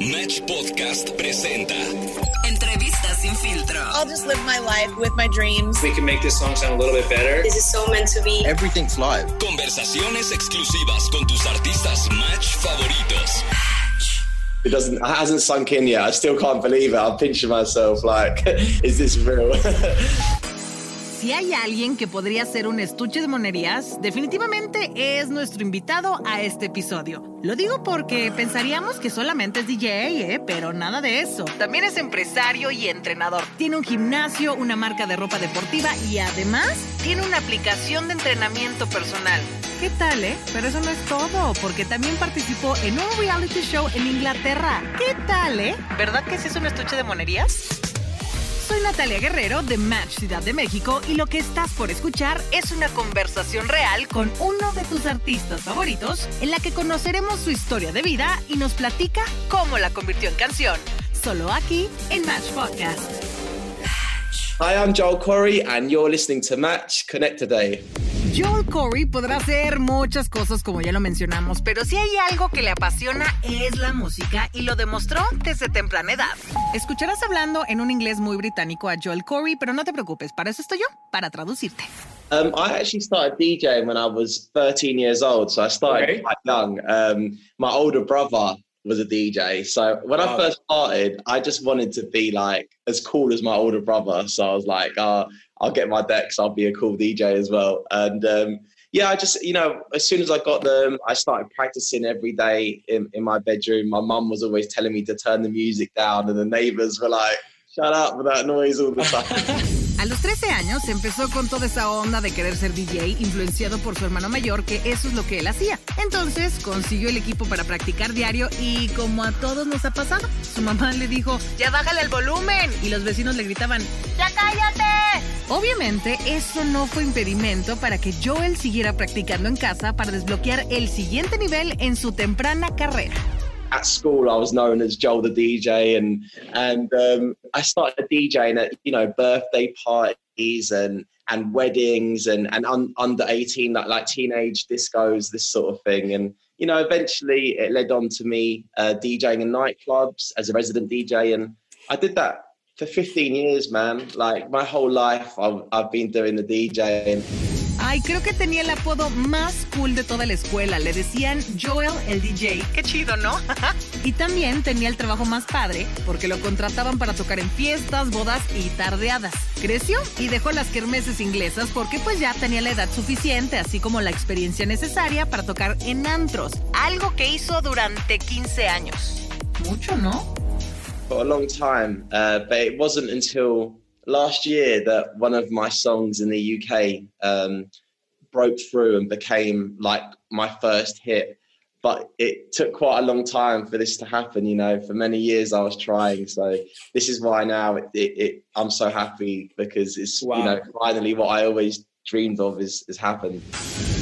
Match Podcast presenta Entrevistas sin filtro. I'll just live my life with my dreams. We can make this song sound a little bit better. This is so meant to be. Everything's live. conversaciones exclusivas con tus artistas Match favoritos. It doesn't, it hasn't sunk in yet. I still can't believe it. I'm pinching myself like, is this real? Si hay alguien que podría ser un estuche de monerías, definitivamente es nuestro invitado a este episodio. Lo digo porque pensaríamos que solamente es DJ, ¿eh? pero nada de eso. También es empresario y entrenador. Tiene un gimnasio, una marca de ropa deportiva y además tiene una aplicación de entrenamiento personal. ¿Qué tal, eh? Pero eso no es todo, porque también participó en un reality show en Inglaterra. ¿Qué tal, eh? ¿Verdad que sí es un estuche de monerías? Soy Natalia Guerrero de Match Ciudad de México y lo que estás por escuchar es una conversación real con uno de tus artistas favoritos en la que conoceremos su historia de vida y nos platica cómo la convirtió en canción. Solo aquí en Match Podcast. Hi, I'm Joel Corey, and you're listening to Match Connect Today. Joel Corey podrá hacer muchas cosas como ya lo mencionamos, pero si hay algo que le apasiona es la música y lo demostró desde temprana edad. Escucharás hablando en un inglés muy británico a Joel Corey, pero no te preocupes, para eso estoy yo, para traducirte. Um, I actually started DJing when I was 13 years old, so I started Okay. quite young. Um, my older brother was a DJ, so when I first started, I just wanted to be like as cool as my older brother. So I was like, uh, I'll get my decks, I'll be a cool DJ as well. And um, yeah, I just, you know, as soon as I got them, I started practicing every day in, in my bedroom. My mum was always telling me to turn the music down, and the neighbors were like, shut up with that noise all the time. A los 13 años empezó con toda esa onda de querer ser DJ, influenciado por su hermano mayor, que eso es lo que él hacía. Entonces consiguió el equipo para practicar diario y como a todos nos ha pasado, su mamá le dijo, ya bájale el volumen. Y los vecinos le gritaban, ya cállate. Obviamente eso no fue impedimento para que Joel siguiera practicando en casa para desbloquear el siguiente nivel en su temprana carrera. At school I was known as Joel the DJ and and um, I started DJing at you know birthday parties and and weddings and and un, under 18 like like teenage discos this sort of thing. And you know eventually it led on to me uh, DJing in nightclubs as a resident DJ and I did that for 15 years man. Like my whole life I've, I've been doing the DJing Ay, creo que tenía el apodo más cool de toda la escuela. Le decían Joel el DJ. Qué chido, ¿no? y también tenía el trabajo más padre porque lo contrataban para tocar en fiestas, bodas y tardeadas. Creció y dejó las kermeses inglesas porque pues ya tenía la edad suficiente, así como la experiencia necesaria para tocar en antros. Algo que hizo durante 15 años. Mucho, ¿no? for a long time, uh, but it wasn't until last year that one of my songs in the UK um, broke through and became like my first hit. But it took quite a long time for this to happen. You know, for many years I was trying. So this is why now it, it, it, I'm so happy because it's Wow. you know finally what I always dreamed of is has happened.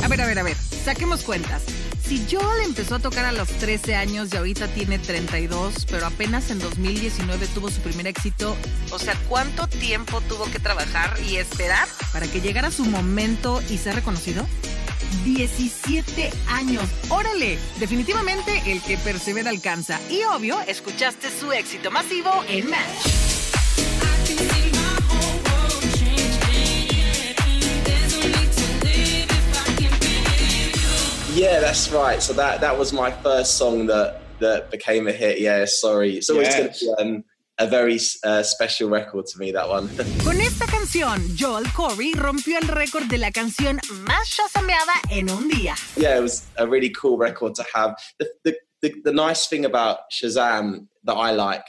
A ver, a ver, a ver, saquemos cuentas. Si Joel empezó a tocar a los 13 años y ahorita tiene 32, pero apenas en 2019 tuvo su primer éxito, o sea, ¿cuánto tiempo tuvo que trabajar y esperar para que llegara su momento y ser reconocido? 17 años. Órale, definitivamente el que persevera alcanza. Y obvio, escuchaste su éxito masivo en Match. Yeah, that's right. So that that was my first song that that became a hit. Yeah, sorry. It's always Yes. going to be um, a very uh, special record to me. That one. Con esta canción, Joel Corry rompió el récord de la canción más shazameada en un día. yeah, it was a really cool record to have. The, the, the, the nice thing about Shazam that I like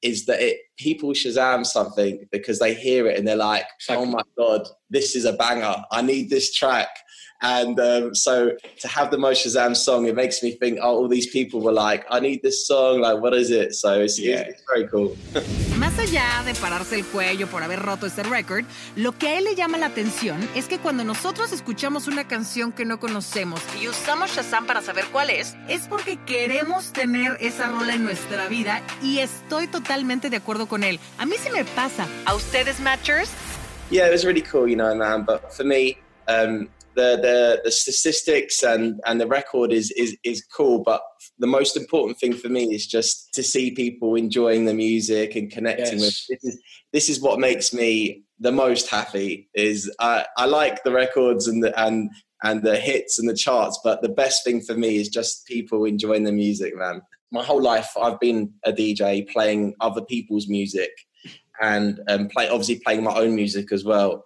is that it people Shazam something because they hear it and they're like, oh my god, this is a banger. I need this track. And um, so to have the Mo Shazam song, it makes me think, oh, all these people were like, I need this song. Like, what is it? So it's, yeah. it's, it's very cool. Más allá de pararse el cuello por haber roto este récord, lo que a él le llama la atención es que cuando nosotros escuchamos una canción que no conocemos y usamos Shazam para saber cuál es, es porque queremos tener esa rola en nuestra vida y estoy totalmente de acuerdo con él. A mí sí me pasa. ¿A ustedes, Matchers? Yeah, it was really cool, you know, man. But for me, um, the, the the statistics and and the record is is is cool but the most important thing for me is just to see people enjoying the music and connecting yes. with this is this is what makes me the most happy is I, I like the records and the and and the hits and the charts but the best thing for me is just people enjoying the music man my whole life I've been a DJ playing other people's music and um, play obviously playing my own music as well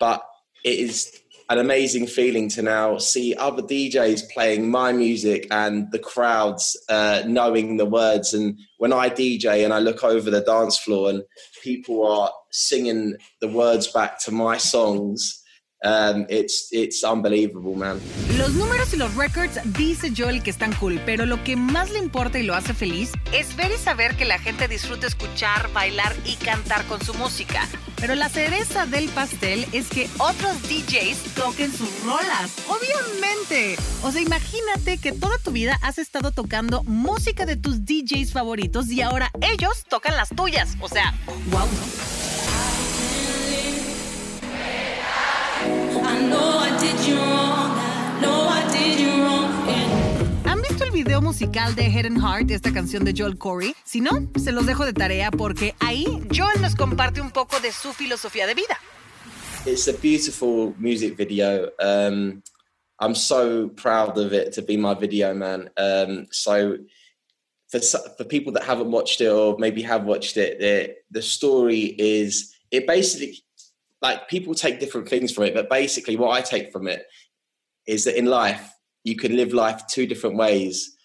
but it is an amazing feeling to now see other DJs playing my music and the crowds uh, knowing the words. And when I DJ and I look over the dance floor and people are singing the words back to my songs, Um, it's, it's unbelievable, man. Los números y los records dice Joel que están cool, pero lo que más le importa y lo hace feliz es ver y saber que la gente disfruta escuchar, bailar y cantar con su música. Pero la cereza del pastel es que otros DJs toquen sus rolas. Obviamente. O sea, imagínate que toda tu vida has estado tocando música de tus DJs favoritos y ahora ellos tocan las tuyas. O sea, wow, ¿no? Video musical de Head and Heart, esta canción de Joel Corey? Si no, se los dejo de tarea porque ahí Joel nos comparte un poco de su filosofía de vida. It's a beautiful music video. Um, I'm so proud of it to be my video, man. Um, so for for people that haven't watched it or maybe have watched it, the the story is it basically like people take different things from it, but basically what I take from it is that in life you can live life two different ways.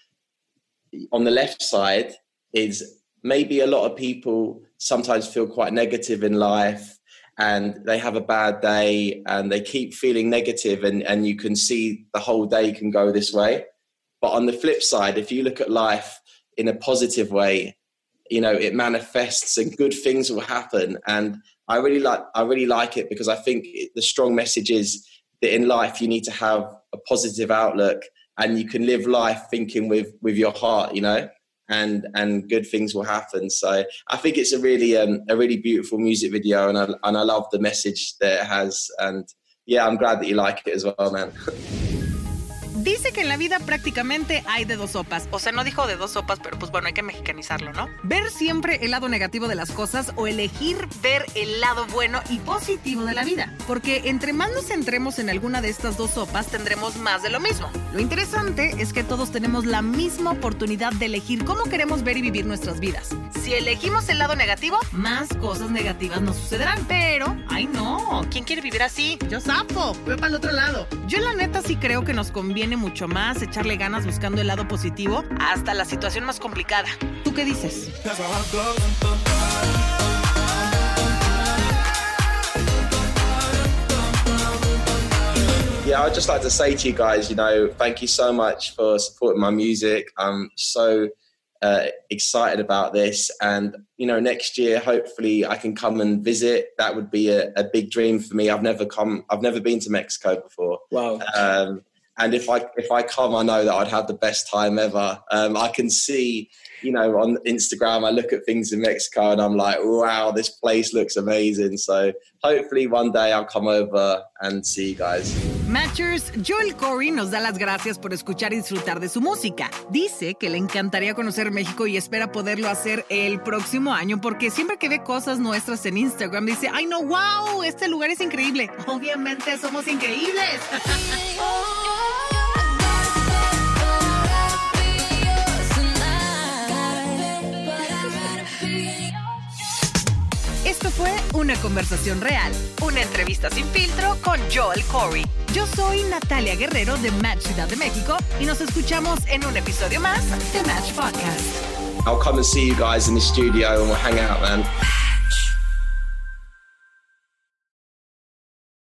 On the left side is maybe a lot of people sometimes feel quite negative in life and they have a bad day and they keep feeling negative and, and you can see the whole day can go this way. But on the flip side, if you look at life in a positive way, you know, it manifests and good things will happen. And I really like I really like it because I think the strong message is that in life you need to have a positive outlook and you can live life thinking with with your heart, you know, and and good things will happen. So I think it's a really um, a really beautiful music video, and I and I love the message that it has. And yeah, I'm glad that you like it as well, man. Dice que en la vida prácticamente hay de dos sopas. O sea, no dijo de dos sopas, pero pues bueno, hay que mexicanizarlo, ¿no? Ver siempre el lado negativo de las cosas o elegir ver el lado bueno y positivo de la vida. Porque entre más nos centremos en alguna de estas dos sopas, tendremos más de lo mismo. Lo interesante es que todos tenemos la misma oportunidad de elegir cómo queremos ver y vivir nuestras vidas. Si elegimos el lado negativo, más cosas negativas nos sucederán. Pero, ay no, ¿quién quiere vivir así? Yo sapo, voy para el otro lado. Yo la neta sí creo que nos conviene mucho más echarle ganas buscando el lado positivo hasta la situación más complicada. ¿Tú qué dices? Yeah, I'd just like to say to you guys, you know, thank you so much for supporting my music. I'm so uh, excited about this. And, you know, next year, hopefully I can come and visit. That would be a, a big dream for me. I've never come, I've never been to Mexico before. Wow. Um, and if I if I come, I know that I'd have the best time ever. Um, I can see, you know, on Instagram, I look at things in Mexico and I'm like, wow, this place looks amazing. So hopefully one day I'll come over and see you guys. Matchers, Joel Corey nos da las gracias por escuchar y disfrutar de su música. Dice que le encantaría conocer México y espera poderlo hacer el próximo año porque siempre que ve cosas nuestras en Instagram dice, ay no, wow, este lugar es increíble. Obviamente somos increíbles. Esto fue una conversación real, una entrevista sin filtro con Joel Corey. Yo soy Natalia Guerrero de Match Ciudad de México y nos escuchamos en un episodio más de Match Podcast. I'll come and see you guys in the studio and we'll hang out, man.